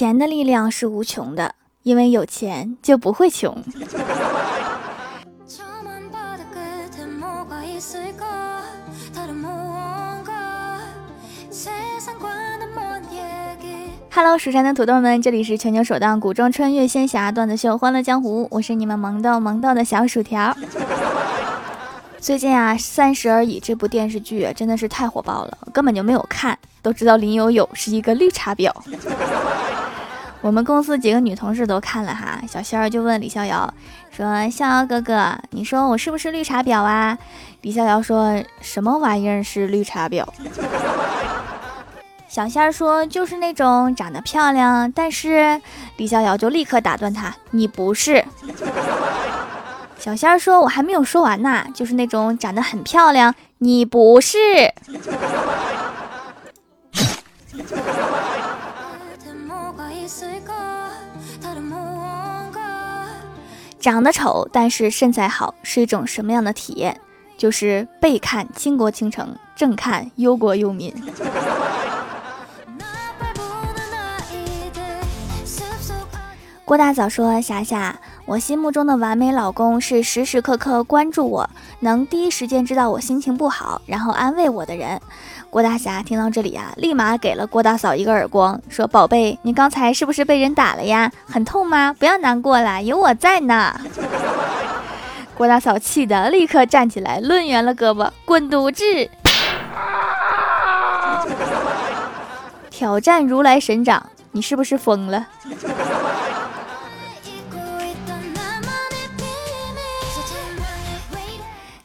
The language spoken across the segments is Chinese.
钱的力量是无穷的，因为有钱就不会穷。Hello，蜀山的土豆们，这里是全球首档古装穿越仙侠段子秀《欢乐江湖》，我是你们萌豆萌豆的小薯条。最近啊，《三十而已》这部电视剧真的是太火爆了，根本就没有看，都知道林有有是一个绿茶婊。我们公司几个女同事都看了哈，小仙儿就问李逍遥说：“逍遥哥哥，你说我是不是绿茶婊啊？”李逍遥说什么玩意儿是绿茶婊？小仙儿说就是那种长得漂亮，但是李逍遥就立刻打断他：“你不是。”小仙儿说：“我还没有说完呢，就是那种长得很漂亮，你不是。”长得丑，但是身材好，是一种什么样的体验？就是背看倾国倾城，正看忧国忧民。郭大嫂说：“霞霞，我心目中的完美老公是时时刻刻关注我，能第一时间知道我心情不好，然后安慰我的人。”郭大侠听到这里呀，立马给了郭大嫂一个耳光，说：“宝贝，你刚才是不是被人打了呀？很痛吗？不要难过了，有我在呢。”郭大嫂气得立刻站起来，抡圆了胳膊，滚犊子！挑战如来神掌，你是不是疯了？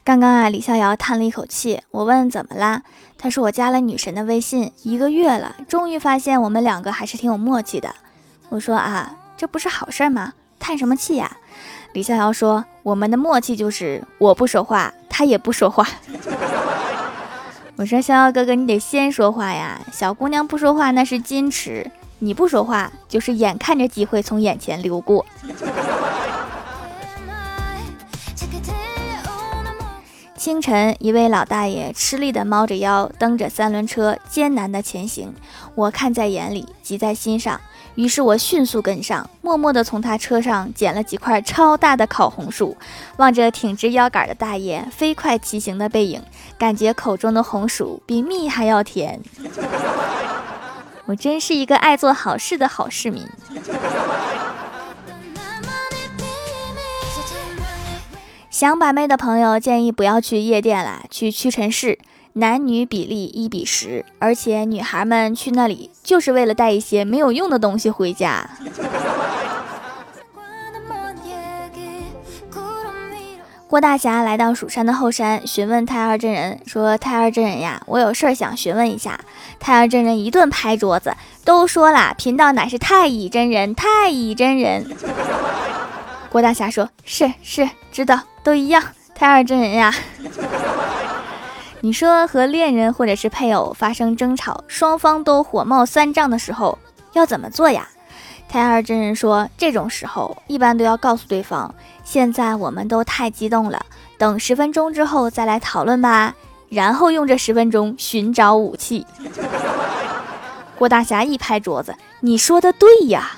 刚刚啊，李逍遥叹了一口气。我问怎么啦？他说我加了女神的微信一个月了，终于发现我们两个还是挺有默契的。我说啊，这不是好事吗？叹什么气呀？李逍遥说我们的默契就是我不说话，他也不说话。我说逍遥哥哥，你得先说话呀。小姑娘不说话那是矜持，你不说话就是眼看着机会从眼前流过。清晨，一位老大爷吃力地猫着腰，蹬着三轮车，艰难地前行。我看在眼里，急在心上。于是我迅速跟上，默默地从他车上捡了几块超大的烤红薯，望着挺直腰杆的大爷飞快骑行的背影，感觉口中的红薯比蜜还要甜。我真是一个爱做好事的好市民。想把妹的朋友建议不要去夜店啦，去屈臣氏，男女比例一比十，而且女孩们去那里就是为了带一些没有用的东西回家。郭大侠来到蜀山的后山，询问太二真人说：“太二真人呀，我有事儿想询问一下。”太二真人一顿拍桌子，都说了，贫道乃是太乙真人，太乙真人。郭大侠说：“是是，知道。”都一样，太二真人呀！你说和恋人或者是配偶发生争吵，双方都火冒三丈的时候，要怎么做呀？太二真人说，这种时候一般都要告诉对方，现在我们都太激动了，等十分钟之后再来讨论吧。然后用这十分钟寻找武器。郭大侠一拍桌子：“你说的对呀！”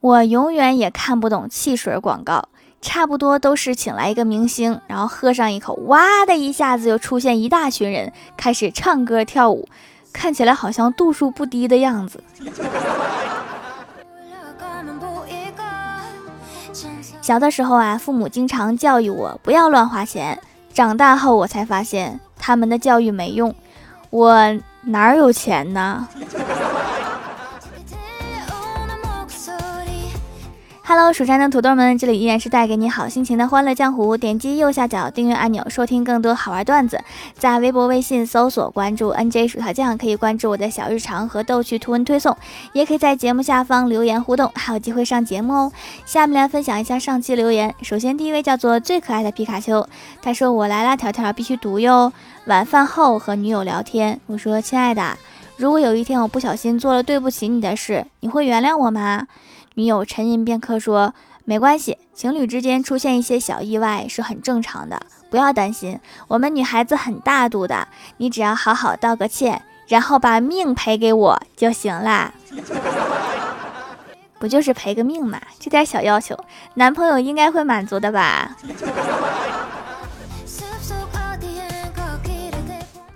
我永远也看不懂汽水广告，差不多都是请来一个明星，然后喝上一口，哇的一下子就出现一大群人开始唱歌跳舞，看起来好像度数不低的样子。小的时候啊，父母经常教育我不要乱花钱，长大后我才发现他们的教育没用，我哪有钱呢？Hello，蜀山的土豆们，这里依然是带给你好心情的欢乐江湖。点击右下角订阅按钮，收听更多好玩段子。在微博、微信搜索关注 NJ 薯条酱，可以关注我的小日常和逗趣图文推送，也可以在节目下方留言互动，还有机会上节目哦。下面来分享一下上期留言。首先，第一位叫做最可爱的皮卡丘，他说：“我来啦，条条必须读哟。晚饭后和女友聊天，我说：亲爱的，如果有一天我不小心做了对不起你的事，你会原谅我吗？”女友沉吟片刻说：“没关系，情侣之间出现一些小意外是很正常的，不要担心。我们女孩子很大度的，你只要好好道个歉，然后把命赔给我就行啦。不就是赔个命嘛？这点小要求，男朋友应该会满足的吧？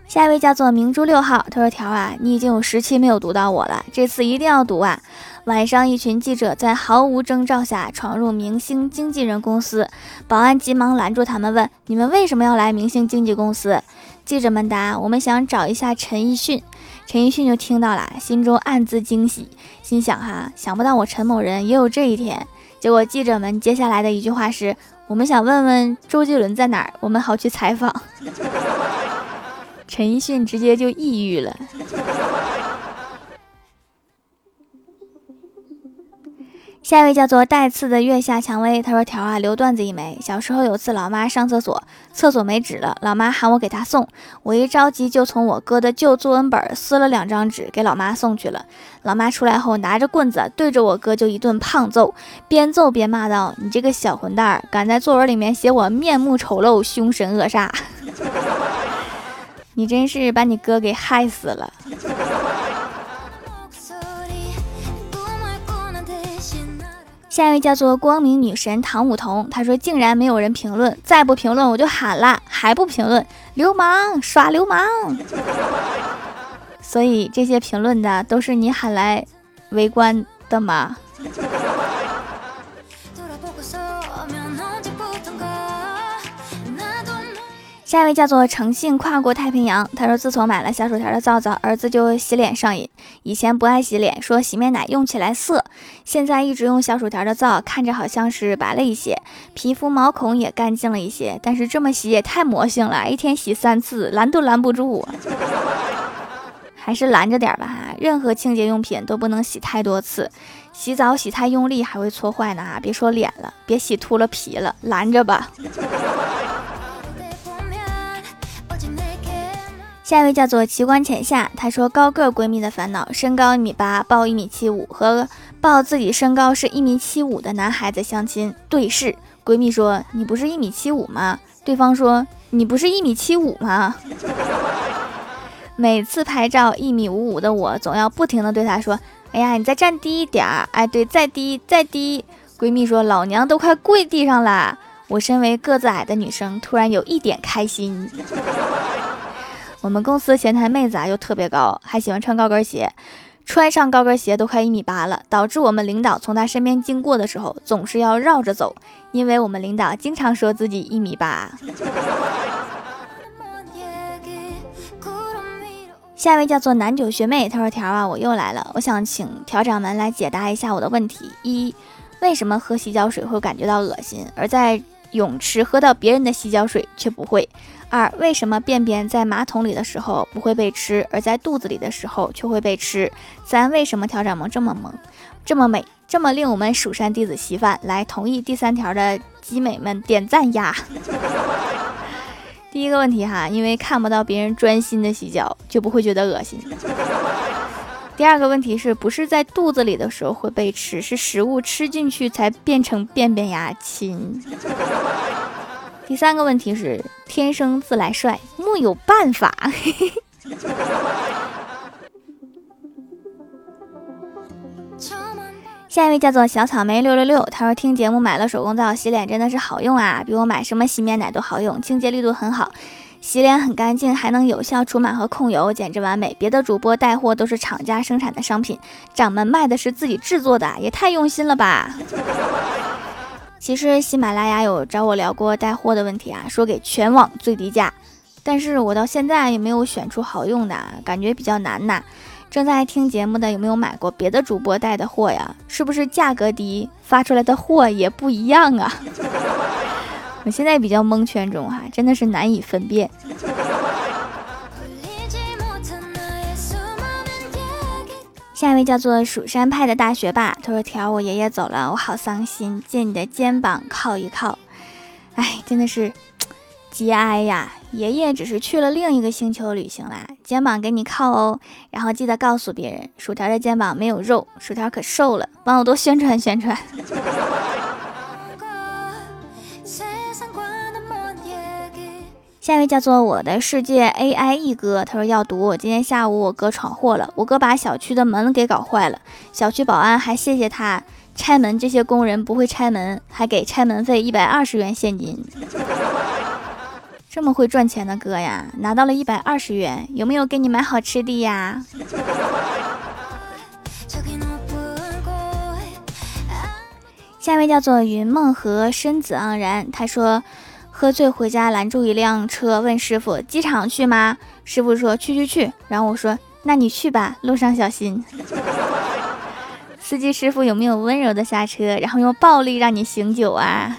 下一位叫做明珠六号，他说：“条啊，你已经有十期没有读到我了，这次一定要读啊！”晚上，一群记者在毫无征兆下闯入明星经纪人公司，保安急忙拦住他们，问：“你们为什么要来明星经纪公司？”记者们答：“我们想找一下陈奕迅。”陈奕迅就听到了，心中暗自惊喜，心想：“哈，想不到我陈某人也有这一天。”结果记者们接下来的一句话是：“我们想问问周杰伦在哪儿，我们好去采访。” 陈奕迅直接就抑郁了。下一位叫做带刺的月下蔷薇，他说：“条啊，留段子一枚。小时候有次，老妈上厕所，厕所没纸了，老妈喊我给她送。我一着急，就从我哥的旧作文本撕了两张纸给老妈送去了。老妈出来后，拿着棍子对着我哥就一顿胖揍，边揍边骂道：‘你这个小混蛋，敢在作文里面写我面目丑陋、凶神恶煞！’你真是把你哥给害死了。”下一位叫做光明女神唐舞桐，她说竟然没有人评论，再不评论我就喊了，还不评论，流氓耍流氓。所以这些评论的都是你喊来围观的吗？下一位叫做诚信跨过太平洋，他说自从买了小薯条的皂皂，儿子就洗脸上瘾。以前不爱洗脸，说洗面奶用起来涩，现在一直用小薯条的皂，看着好像是白了一些，皮肤毛孔也干净了一些。但是这么洗也太魔性了，一天洗三次，拦都拦不住。还是拦着点吧哈，任何清洁用品都不能洗太多次，洗澡洗太用力还会搓坏呢哈。别说脸了，别洗秃了皮了，拦着吧。下一位叫做奇观浅夏，她说高个闺蜜的烦恼：身高一米八，报一米七五，和报自己身高是一米七五的男孩子相亲对视。闺蜜说：“你不是一米七五吗？”对方说：“你不是一米七五吗？”每次拍照一米五五的我，总要不停的对她说：“哎呀，你再站低一点儿，哎，对，再低，再低。”闺蜜说：“老娘都快跪地上了。”我身为个子矮的女生，突然有一点开心。我们公司前台妹子啊，又特别高，还喜欢穿高跟鞋，穿上高跟鞋都快一米八了，导致我们领导从她身边经过的时候，总是要绕着走，因为我们领导经常说自己一米八。下一位叫做南九学妹，她说：“条啊，我又来了，我想请调掌门来解答一下我的问题：一，为什么喝洗脚水会感觉到恶心，而在泳池喝到别人的洗脚水却不会？”二，为什么便便在马桶里的时候不会被吃，而在肚子里的时候却会被吃？三，为什么调掌萌这么萌，这么美，这么令我们蜀山弟子稀饭？来，同意第三条的鸡美们点赞呀！第一个问题哈，因为看不到别人专心的洗脚，就不会觉得恶心。第二个问题是不是在肚子里的时候会被吃，是食物吃进去才变成便便呀，亲。第三个问题是天生自来帅，木有办法。下一位叫做小草莓六六六，他说听节目买了手工皂洗脸真的是好用啊，比我买什么洗面奶都好用，清洁力度很好，洗脸很干净，还能有效除螨和控油，简直完美。别的主播带货都是厂家生产的商品，掌门卖的是自己制作的，也太用心了吧。其实喜马拉雅有找我聊过带货的问题啊，说给全网最低价，但是我到现在也没有选出好用的，感觉比较难呐。正在听节目的有没有买过别的主播带的货呀？是不是价格低，发出来的货也不一样啊？我现在比较蒙圈中哈，真的是难以分辨。下一位叫做蜀山派的大学霸，他说：“条，我爷爷走了，我好伤心，借你的肩膀靠一靠。”哎，真的是节哀呀！爷爷只是去了另一个星球旅行啦，肩膀给你靠哦。然后记得告诉别人，薯条的肩膀没有肉，薯条可瘦了，帮我多宣传宣传。下一位叫做我的世界 AI 一哥，他说要读。今天下午我哥闯祸了，我哥把小区的门给搞坏了，小区保安还谢谢他拆门，这些工人不会拆门，还给拆门费一百二十元现金。这么会赚钱的哥呀，拿到了一百二十元，有没有给你买好吃的呀？下一位叫做云梦和身子盎然，他说。喝醉回家拦住一辆车，问师傅：“机场去吗？”师傅说：“去去去。”然后我说：“那你去吧，路上小心。”司机师傅有没有温柔的下车，然后用暴力让你醒酒啊？